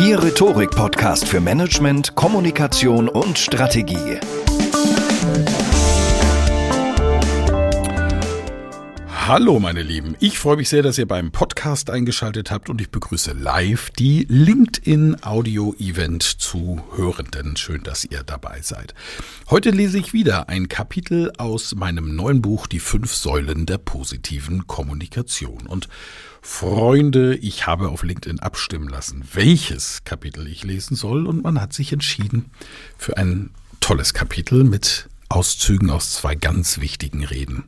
Ihr Rhetorik-Podcast für Management, Kommunikation und Strategie. Hallo meine Lieben, ich freue mich sehr, dass ihr beim Podcast eingeschaltet habt und ich begrüße live die LinkedIn Audio Event Zuhörenden. Schön, dass ihr dabei seid. Heute lese ich wieder ein Kapitel aus meinem neuen Buch Die fünf Säulen der positiven Kommunikation und Freunde, ich habe auf LinkedIn abstimmen lassen, welches Kapitel ich lesen soll und man hat sich entschieden für ein tolles Kapitel mit Auszügen aus zwei ganz wichtigen Reden.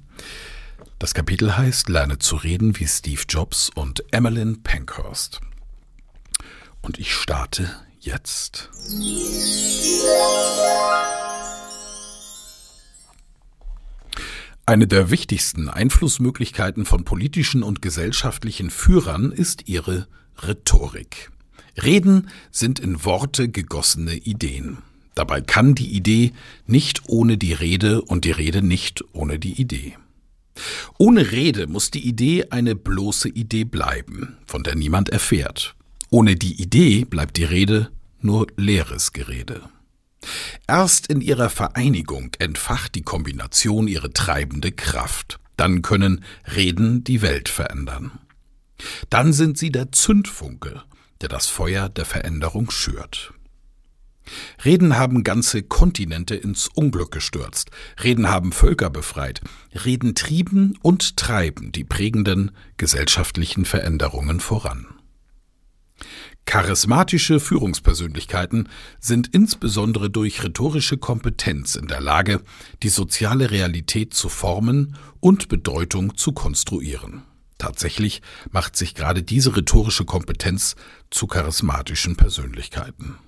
Das Kapitel heißt Lerne zu reden wie Steve Jobs und Emmeline Pankhurst. Und ich starte jetzt. Eine der wichtigsten Einflussmöglichkeiten von politischen und gesellschaftlichen Führern ist ihre Rhetorik. Reden sind in Worte gegossene Ideen. Dabei kann die Idee nicht ohne die Rede und die Rede nicht ohne die Idee. Ohne Rede muss die Idee eine bloße Idee bleiben, von der niemand erfährt. Ohne die Idee bleibt die Rede nur leeres Gerede. Erst in ihrer Vereinigung entfacht die Kombination ihre treibende Kraft. Dann können Reden die Welt verändern. Dann sind sie der Zündfunke, der das Feuer der Veränderung schürt. Reden haben ganze Kontinente ins Unglück gestürzt. Reden haben Völker befreit. Reden trieben und treiben die prägenden gesellschaftlichen Veränderungen voran. Charismatische Führungspersönlichkeiten sind insbesondere durch rhetorische Kompetenz in der Lage, die soziale Realität zu formen und Bedeutung zu konstruieren. Tatsächlich macht sich gerade diese rhetorische Kompetenz zu charismatischen Persönlichkeiten.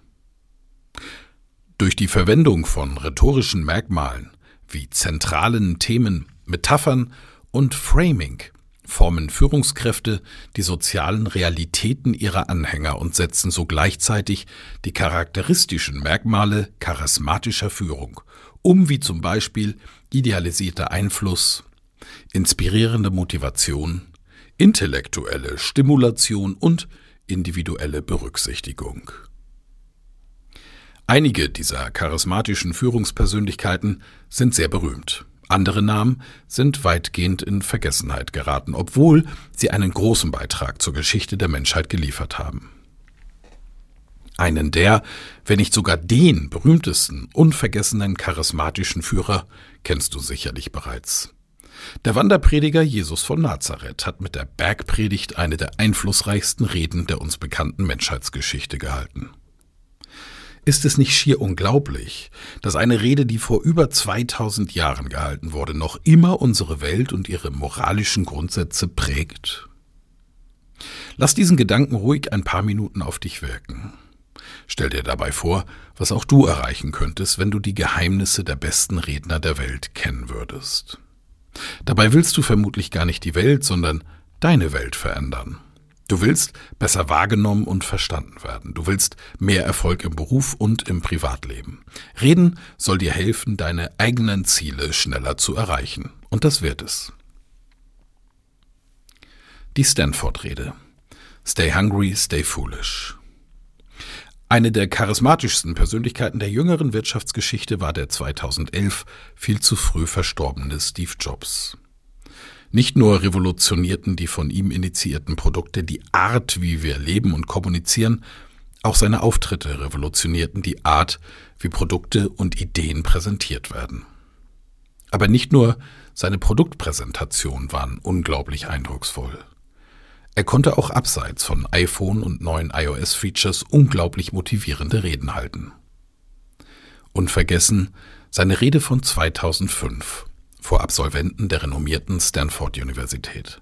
Durch die Verwendung von rhetorischen Merkmalen wie zentralen Themen, Metaphern und Framing formen Führungskräfte die sozialen Realitäten ihrer Anhänger und setzen so gleichzeitig die charakteristischen Merkmale charismatischer Führung um, wie zum Beispiel idealisierter Einfluss, inspirierende Motivation, intellektuelle Stimulation und individuelle Berücksichtigung. Einige dieser charismatischen Führungspersönlichkeiten sind sehr berühmt. Andere Namen sind weitgehend in Vergessenheit geraten, obwohl sie einen großen Beitrag zur Geschichte der Menschheit geliefert haben. Einen der, wenn nicht sogar den berühmtesten, unvergessenen charismatischen Führer kennst du sicherlich bereits. Der Wanderprediger Jesus von Nazareth hat mit der Bergpredigt eine der einflussreichsten Reden der uns bekannten Menschheitsgeschichte gehalten. Ist es nicht schier unglaublich, dass eine Rede, die vor über 2000 Jahren gehalten wurde, noch immer unsere Welt und ihre moralischen Grundsätze prägt? Lass diesen Gedanken ruhig ein paar Minuten auf dich wirken. Stell dir dabei vor, was auch du erreichen könntest, wenn du die Geheimnisse der besten Redner der Welt kennen würdest. Dabei willst du vermutlich gar nicht die Welt, sondern deine Welt verändern. Du willst besser wahrgenommen und verstanden werden. Du willst mehr Erfolg im Beruf und im Privatleben. Reden soll dir helfen, deine eigenen Ziele schneller zu erreichen. Und das wird es. Die Stanford-Rede. Stay hungry, stay foolish. Eine der charismatischsten Persönlichkeiten der jüngeren Wirtschaftsgeschichte war der 2011 viel zu früh verstorbene Steve Jobs. Nicht nur revolutionierten die von ihm initiierten Produkte die Art, wie wir leben und kommunizieren, auch seine Auftritte revolutionierten die Art, wie Produkte und Ideen präsentiert werden. Aber nicht nur seine Produktpräsentationen waren unglaublich eindrucksvoll. Er konnte auch abseits von iPhone und neuen iOS-Features unglaublich motivierende Reden halten. Unvergessen seine Rede von 2005 vor Absolventen der renommierten Stanford-Universität.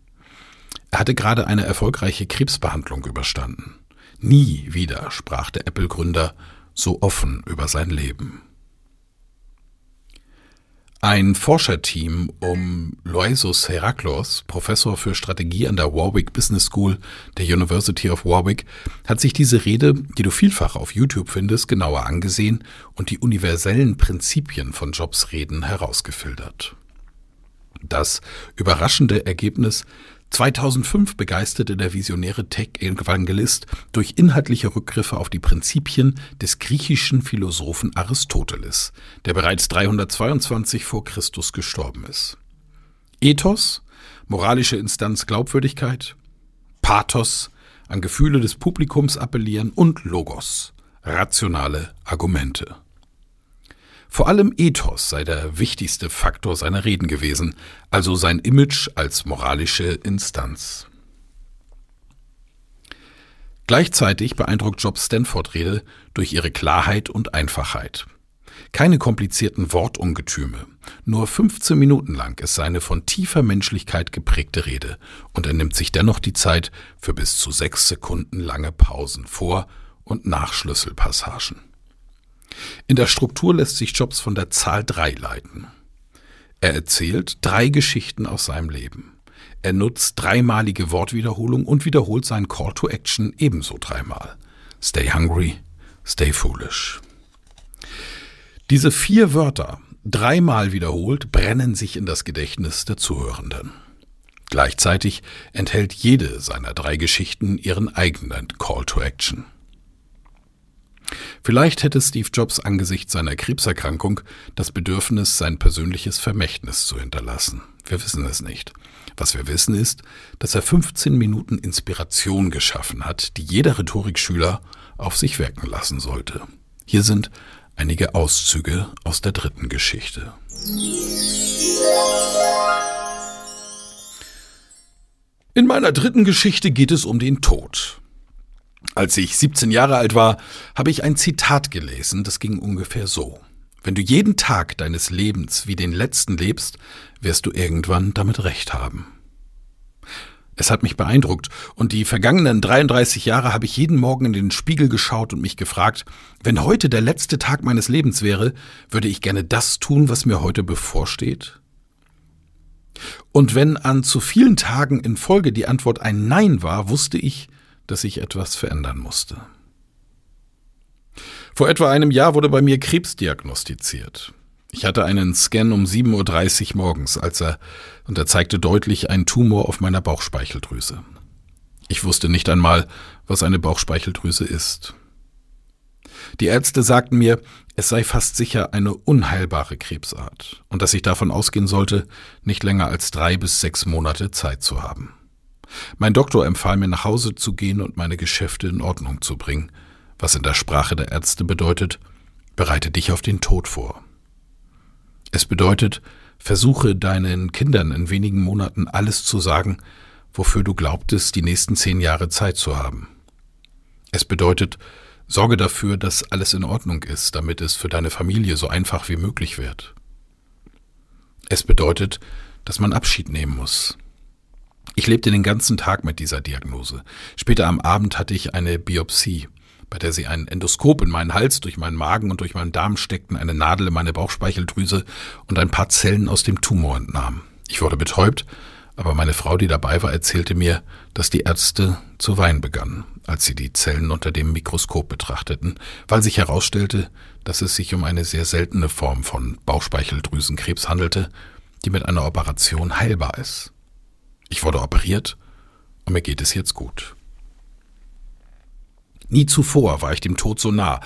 Er hatte gerade eine erfolgreiche Krebsbehandlung überstanden. Nie wieder sprach der Apple-Gründer so offen über sein Leben. Ein Forscherteam um Loisos Heraklos, Professor für Strategie an der Warwick Business School der University of Warwick, hat sich diese Rede, die du vielfach auf YouTube findest, genauer angesehen und die universellen Prinzipien von Jobs Reden herausgefiltert. Das überraschende Ergebnis 2005 begeisterte der visionäre Tech-Evangelist durch inhaltliche Rückgriffe auf die Prinzipien des griechischen Philosophen Aristoteles, der bereits 322 vor Christus gestorben ist. Ethos, moralische Instanz Glaubwürdigkeit, Pathos, an Gefühle des Publikums appellieren und Logos, rationale Argumente. Vor allem Ethos sei der wichtigste Faktor seiner Reden gewesen, also sein Image als moralische Instanz. Gleichzeitig beeindruckt Jobs Stanford-Rede durch ihre Klarheit und Einfachheit. Keine komplizierten Wortungetüme. Nur 15 Minuten lang ist seine von tiefer Menschlichkeit geprägte Rede und er nimmt sich dennoch die Zeit für bis zu sechs Sekunden lange Pausen vor und nach Schlüsselpassagen. In der Struktur lässt sich Jobs von der Zahl 3 leiten. Er erzählt drei Geschichten aus seinem Leben. Er nutzt dreimalige Wortwiederholung und wiederholt seinen Call to Action ebenso dreimal. Stay hungry, stay foolish. Diese vier Wörter, dreimal wiederholt, brennen sich in das Gedächtnis der Zuhörenden. Gleichzeitig enthält jede seiner drei Geschichten ihren eigenen Call to Action. Vielleicht hätte Steve Jobs angesichts seiner Krebserkrankung das Bedürfnis, sein persönliches Vermächtnis zu hinterlassen. Wir wissen es nicht. Was wir wissen ist, dass er 15 Minuten Inspiration geschaffen hat, die jeder Rhetorikschüler auf sich wirken lassen sollte. Hier sind einige Auszüge aus der dritten Geschichte. In meiner dritten Geschichte geht es um den Tod. Als ich 17 Jahre alt war, habe ich ein Zitat gelesen, das ging ungefähr so. Wenn du jeden Tag deines Lebens wie den letzten lebst, wirst du irgendwann damit recht haben. Es hat mich beeindruckt, und die vergangenen 33 Jahre habe ich jeden Morgen in den Spiegel geschaut und mich gefragt, wenn heute der letzte Tag meines Lebens wäre, würde ich gerne das tun, was mir heute bevorsteht? Und wenn an zu vielen Tagen in Folge die Antwort ein Nein war, wusste ich, dass ich etwas verändern musste. Vor etwa einem Jahr wurde bei mir Krebs diagnostiziert. Ich hatte einen Scan um 7.30 Uhr morgens, als er, und er zeigte deutlich einen Tumor auf meiner Bauchspeicheldrüse. Ich wusste nicht einmal, was eine Bauchspeicheldrüse ist. Die Ärzte sagten mir, es sei fast sicher eine unheilbare Krebsart und dass ich davon ausgehen sollte, nicht länger als drei bis sechs Monate Zeit zu haben. Mein Doktor empfahl mir nach Hause zu gehen und meine Geschäfte in Ordnung zu bringen, was in der Sprache der Ärzte bedeutet, bereite dich auf den Tod vor. Es bedeutet, versuche deinen Kindern in wenigen Monaten alles zu sagen, wofür du glaubtest, die nächsten zehn Jahre Zeit zu haben. Es bedeutet, sorge dafür, dass alles in Ordnung ist, damit es für deine Familie so einfach wie möglich wird. Es bedeutet, dass man Abschied nehmen muss, ich lebte den ganzen Tag mit dieser Diagnose. Später am Abend hatte ich eine Biopsie, bei der sie ein Endoskop in meinen Hals, durch meinen Magen und durch meinen Darm steckten, eine Nadel in meine Bauchspeicheldrüse und ein paar Zellen aus dem Tumor entnahmen. Ich wurde betäubt, aber meine Frau, die dabei war, erzählte mir, dass die Ärzte zu weinen begannen, als sie die Zellen unter dem Mikroskop betrachteten, weil sich herausstellte, dass es sich um eine sehr seltene Form von Bauchspeicheldrüsenkrebs handelte, die mit einer Operation heilbar ist. Ich wurde operiert Und mir geht es jetzt gut. Nie zuvor war ich dem Tod so nah,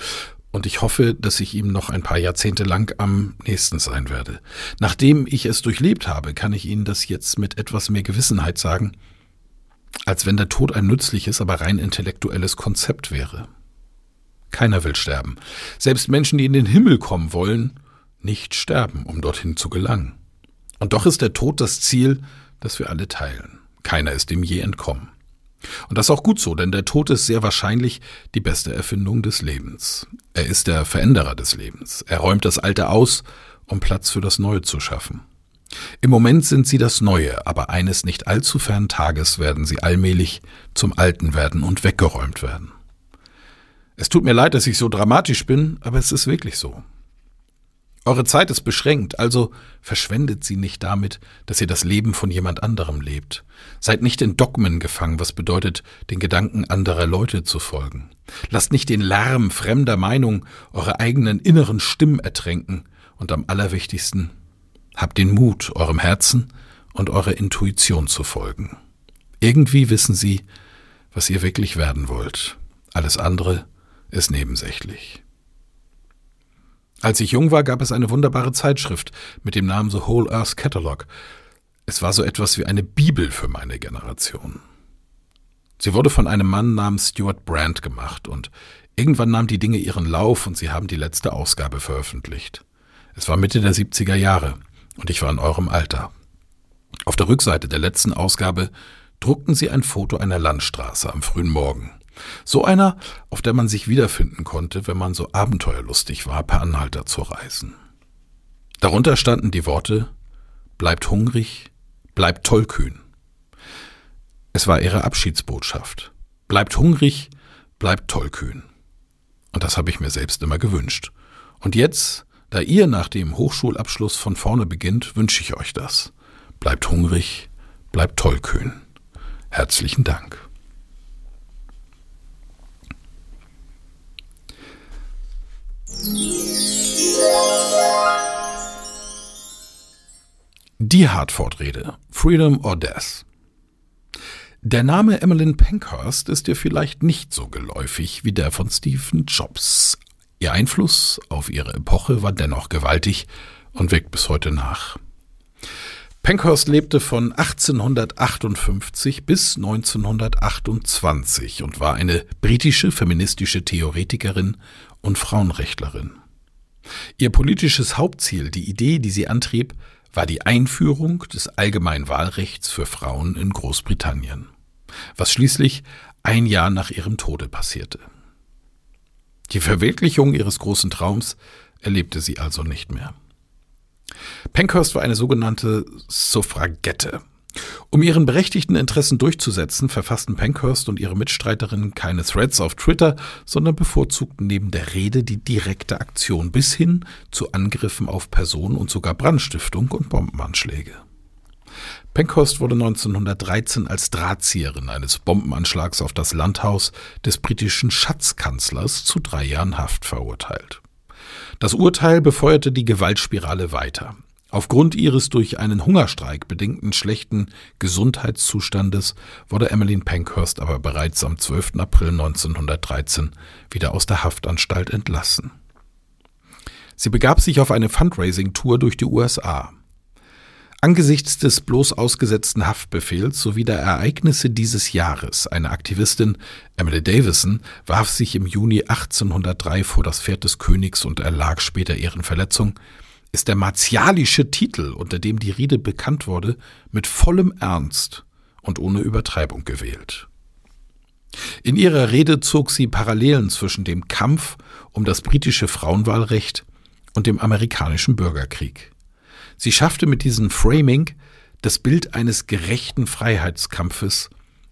und ich hoffe, dass ich ihm noch ein paar Jahrzehnte lang am nächsten sein werde. Nachdem ich es durchlebt habe, kann ich Ihnen das jetzt mit etwas mehr Gewissenheit sagen, als wenn der Tod ein nützliches, aber rein intellektuelles Konzept wäre. Keiner will sterben. Selbst Menschen, die in den Himmel kommen wollen, nicht sterben, um dorthin zu gelangen. Und doch ist der Tod das Ziel, das wir alle teilen. Keiner ist ihm je entkommen. Und das ist auch gut so, denn der Tod ist sehr wahrscheinlich die beste Erfindung des Lebens. Er ist der Veränderer des Lebens. Er räumt das Alte aus, um Platz für das Neue zu schaffen. Im Moment sind sie das Neue, aber eines nicht allzu fernen Tages werden sie allmählich zum Alten werden und weggeräumt werden. Es tut mir leid, dass ich so dramatisch bin, aber es ist wirklich so. Eure Zeit ist beschränkt, also verschwendet sie nicht damit, dass ihr das Leben von jemand anderem lebt. Seid nicht in Dogmen gefangen, was bedeutet, den Gedanken anderer Leute zu folgen. Lasst nicht den Lärm fremder Meinung eure eigenen inneren Stimmen ertränken und am allerwichtigsten, habt den Mut, eurem Herzen und eurer Intuition zu folgen. Irgendwie wissen sie, was ihr wirklich werden wollt. Alles andere ist nebensächlich. Als ich jung war, gab es eine wunderbare Zeitschrift mit dem Namen The Whole Earth Catalog. Es war so etwas wie eine Bibel für meine Generation. Sie wurde von einem Mann namens Stuart Brand gemacht und irgendwann nahm die Dinge ihren Lauf und sie haben die letzte Ausgabe veröffentlicht. Es war Mitte der 70er Jahre und ich war in eurem Alter. Auf der Rückseite der letzten Ausgabe druckten sie ein Foto einer Landstraße am frühen Morgen. So einer, auf der man sich wiederfinden konnte, wenn man so abenteuerlustig war, per Anhalter zu reisen. Darunter standen die Worte Bleibt hungrig, bleibt tollkühn. Es war ihre Abschiedsbotschaft. Bleibt hungrig, bleibt tollkühn. Und das habe ich mir selbst immer gewünscht. Und jetzt, da ihr nach dem Hochschulabschluss von vorne beginnt, wünsche ich euch das. Bleibt hungrig, bleibt tollkühn. Herzlichen Dank. Die Hartford-Rede Freedom or Death. Der Name Emmeline Pankhurst ist dir vielleicht nicht so geläufig wie der von Stephen Jobs. Ihr Einfluss auf ihre Epoche war dennoch gewaltig und wirkt bis heute nach. Pankhurst lebte von 1858 bis 1928 und war eine britische feministische Theoretikerin und Frauenrechtlerin. Ihr politisches Hauptziel, die Idee, die sie antrieb, war die Einführung des allgemeinen Wahlrechts für Frauen in Großbritannien, was schließlich ein Jahr nach ihrem Tode passierte. Die Verwirklichung ihres großen Traums erlebte sie also nicht mehr. Pankhurst war eine sogenannte Suffragette. Um ihren berechtigten Interessen durchzusetzen, verfassten Pankhurst und ihre Mitstreiterinnen keine Threads auf Twitter, sondern bevorzugten neben der Rede die direkte Aktion bis hin zu Angriffen auf Personen und sogar Brandstiftung und Bombenanschläge. Pankhurst wurde 1913 als Drahtzieherin eines Bombenanschlags auf das Landhaus des britischen Schatzkanzlers zu drei Jahren Haft verurteilt. Das Urteil befeuerte die Gewaltspirale weiter. Aufgrund ihres durch einen Hungerstreik bedingten schlechten Gesundheitszustandes wurde Emmeline Pankhurst aber bereits am 12. April 1913 wieder aus der Haftanstalt entlassen. Sie begab sich auf eine Fundraising-Tour durch die USA. Angesichts des bloß ausgesetzten Haftbefehls sowie der Ereignisse dieses Jahres, eine Aktivistin, Emily Davison, warf sich im Juni 1803 vor das Pferd des Königs und erlag später ihren Verletzungen, ist der martialische Titel, unter dem die Rede bekannt wurde, mit vollem Ernst und ohne Übertreibung gewählt. In ihrer Rede zog sie Parallelen zwischen dem Kampf um das britische Frauenwahlrecht und dem amerikanischen Bürgerkrieg. Sie schaffte mit diesem Framing das Bild eines gerechten Freiheitskampfes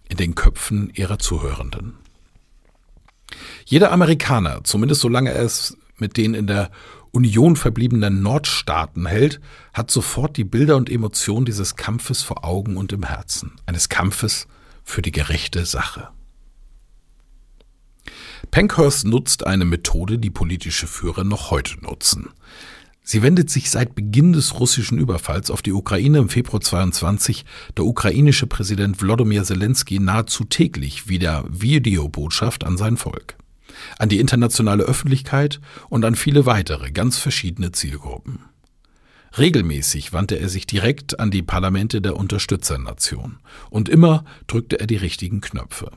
in den Köpfen ihrer Zuhörenden. Jeder Amerikaner, zumindest solange er es mit den in der Union verbliebenen Nordstaaten hält, hat sofort die Bilder und Emotionen dieses Kampfes vor Augen und im Herzen, eines Kampfes für die gerechte Sache. Pankhurst nutzt eine Methode, die politische Führer noch heute nutzen. Sie wendet sich seit Beginn des russischen Überfalls auf die Ukraine im Februar 22 der ukrainische Präsident Wlodomir Zelensky nahezu täglich wieder Videobotschaft an sein Volk, an die internationale Öffentlichkeit und an viele weitere ganz verschiedene Zielgruppen. Regelmäßig wandte er sich direkt an die Parlamente der Unterstützernation und immer drückte er die richtigen Knöpfe.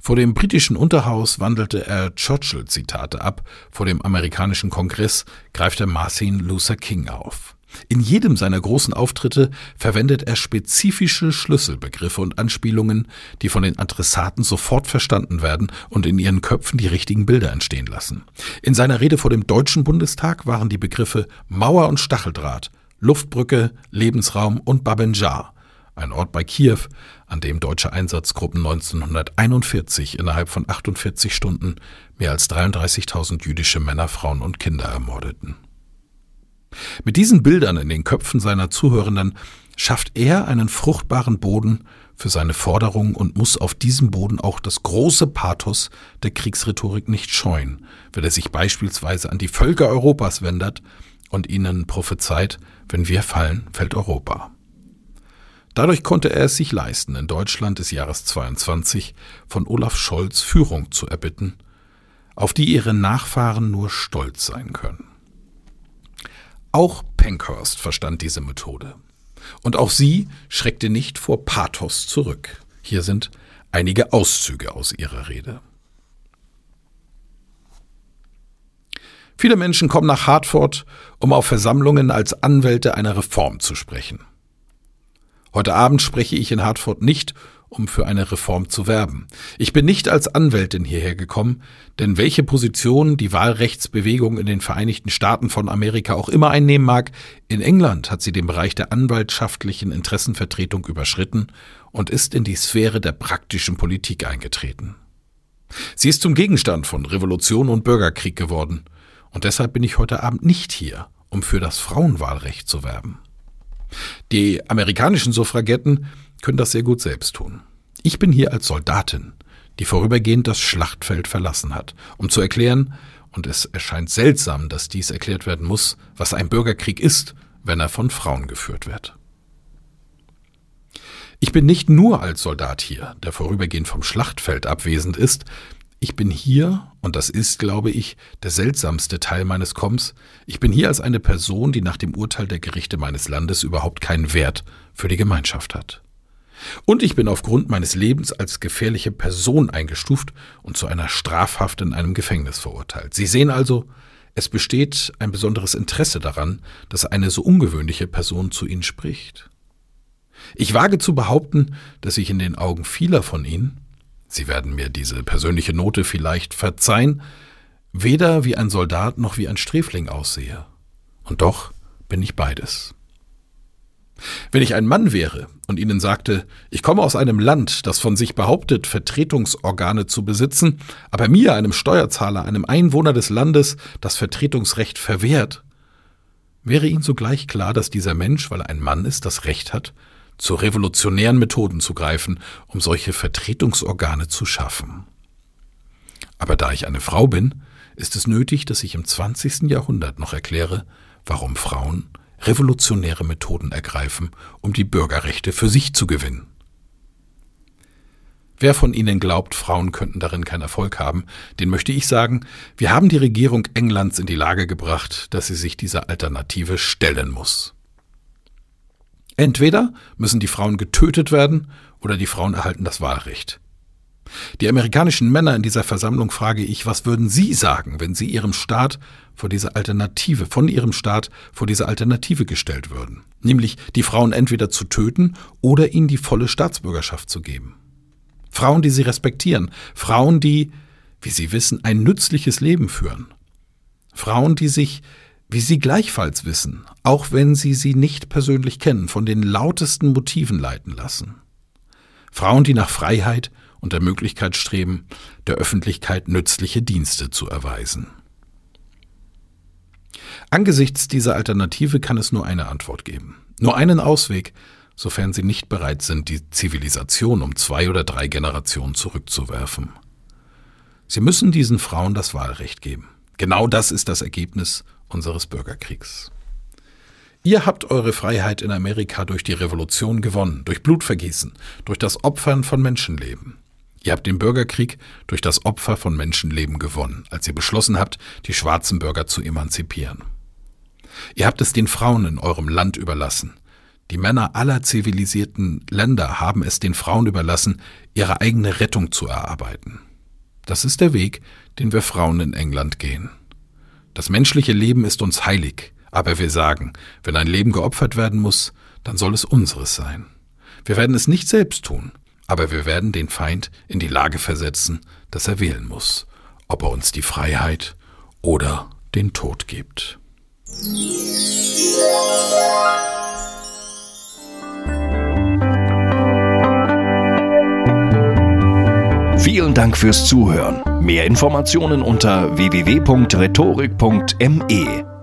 Vor dem britischen Unterhaus wandelte er Churchill-Zitate ab, vor dem amerikanischen Kongress greift er Martin Luther King auf. In jedem seiner großen Auftritte verwendet er spezifische Schlüsselbegriffe und Anspielungen, die von den Adressaten sofort verstanden werden und in ihren Köpfen die richtigen Bilder entstehen lassen. In seiner Rede vor dem Deutschen Bundestag waren die Begriffe Mauer und Stacheldraht, Luftbrücke, Lebensraum und Babenjar, ein Ort bei Kiew, an dem deutsche Einsatzgruppen 1941 innerhalb von 48 Stunden mehr als 33.000 jüdische Männer, Frauen und Kinder ermordeten. Mit diesen Bildern in den Köpfen seiner Zuhörenden schafft er einen fruchtbaren Boden für seine Forderungen und muss auf diesem Boden auch das große Pathos der Kriegsrhetorik nicht scheuen, wenn er sich beispielsweise an die Völker Europas wendet und ihnen prophezeit, wenn wir fallen, fällt Europa. Dadurch konnte er es sich leisten, in Deutschland des Jahres 22 von Olaf Scholz Führung zu erbitten, auf die ihre Nachfahren nur stolz sein können. Auch Pankhurst verstand diese Methode. Und auch sie schreckte nicht vor Pathos zurück. Hier sind einige Auszüge aus ihrer Rede. Viele Menschen kommen nach Hartford, um auf Versammlungen als Anwälte einer Reform zu sprechen. Heute Abend spreche ich in Hartford nicht, um für eine Reform zu werben. Ich bin nicht als Anwältin hierher gekommen, denn welche Position die Wahlrechtsbewegung in den Vereinigten Staaten von Amerika auch immer einnehmen mag, in England hat sie den Bereich der anwaltschaftlichen Interessenvertretung überschritten und ist in die Sphäre der praktischen Politik eingetreten. Sie ist zum Gegenstand von Revolution und Bürgerkrieg geworden, und deshalb bin ich heute Abend nicht hier, um für das Frauenwahlrecht zu werben. Die amerikanischen Suffragetten können das sehr gut selbst tun. Ich bin hier als Soldatin, die vorübergehend das Schlachtfeld verlassen hat, um zu erklären, und es erscheint seltsam, dass dies erklärt werden muss, was ein Bürgerkrieg ist, wenn er von Frauen geführt wird. Ich bin nicht nur als Soldat hier, der vorübergehend vom Schlachtfeld abwesend ist, ich bin hier, und das ist, glaube ich, der seltsamste Teil meines Kommens, ich bin hier als eine Person, die nach dem Urteil der Gerichte meines Landes überhaupt keinen Wert für die Gemeinschaft hat. Und ich bin aufgrund meines Lebens als gefährliche Person eingestuft und zu einer Strafhaft in einem Gefängnis verurteilt. Sie sehen also, es besteht ein besonderes Interesse daran, dass eine so ungewöhnliche Person zu Ihnen spricht. Ich wage zu behaupten, dass ich in den Augen vieler von Ihnen, Sie werden mir diese persönliche Note vielleicht verzeihen, weder wie ein Soldat noch wie ein Sträfling aussehe. Und doch bin ich beides. Wenn ich ein Mann wäre und Ihnen sagte, ich komme aus einem Land, das von sich behauptet, Vertretungsorgane zu besitzen, aber mir, einem Steuerzahler, einem Einwohner des Landes, das Vertretungsrecht verwehrt, wäre Ihnen sogleich klar, dass dieser Mensch, weil er ein Mann ist, das Recht hat, zu revolutionären Methoden zu greifen, um solche Vertretungsorgane zu schaffen. Aber da ich eine Frau bin, ist es nötig, dass ich im 20. Jahrhundert noch erkläre, warum Frauen revolutionäre Methoden ergreifen, um die Bürgerrechte für sich zu gewinnen. Wer von Ihnen glaubt, Frauen könnten darin keinen Erfolg haben, den möchte ich sagen, wir haben die Regierung Englands in die Lage gebracht, dass sie sich dieser Alternative stellen muss. Entweder müssen die Frauen getötet werden oder die Frauen erhalten das Wahlrecht. Die amerikanischen Männer in dieser Versammlung frage ich, was würden Sie sagen, wenn Sie Ihrem Staat vor diese Alternative, von Ihrem Staat vor diese Alternative gestellt würden? Nämlich die Frauen entweder zu töten oder ihnen die volle Staatsbürgerschaft zu geben. Frauen, die Sie respektieren, Frauen, die, wie Sie wissen, ein nützliches Leben führen. Frauen, die sich, wie Sie gleichfalls wissen, auch wenn Sie sie nicht persönlich kennen, von den lautesten Motiven leiten lassen. Frauen, die nach Freiheit, und der Möglichkeit streben, der Öffentlichkeit nützliche Dienste zu erweisen. Angesichts dieser Alternative kann es nur eine Antwort geben, nur einen Ausweg, sofern sie nicht bereit sind, die Zivilisation um zwei oder drei Generationen zurückzuwerfen. Sie müssen diesen Frauen das Wahlrecht geben. Genau das ist das Ergebnis unseres Bürgerkriegs. Ihr habt eure Freiheit in Amerika durch die Revolution gewonnen, durch Blutvergießen, durch das Opfern von Menschenleben. Ihr habt den Bürgerkrieg durch das Opfer von Menschenleben gewonnen, als ihr beschlossen habt, die schwarzen Bürger zu emanzipieren. Ihr habt es den Frauen in eurem Land überlassen. Die Männer aller zivilisierten Länder haben es den Frauen überlassen, ihre eigene Rettung zu erarbeiten. Das ist der Weg, den wir Frauen in England gehen. Das menschliche Leben ist uns heilig, aber wir sagen, wenn ein Leben geopfert werden muss, dann soll es unseres sein. Wir werden es nicht selbst tun, aber wir werden den Feind in die Lage versetzen, dass er wählen muss, ob er uns die Freiheit oder den Tod gibt. Vielen Dank fürs Zuhören. Mehr Informationen unter www.rhetorik.me.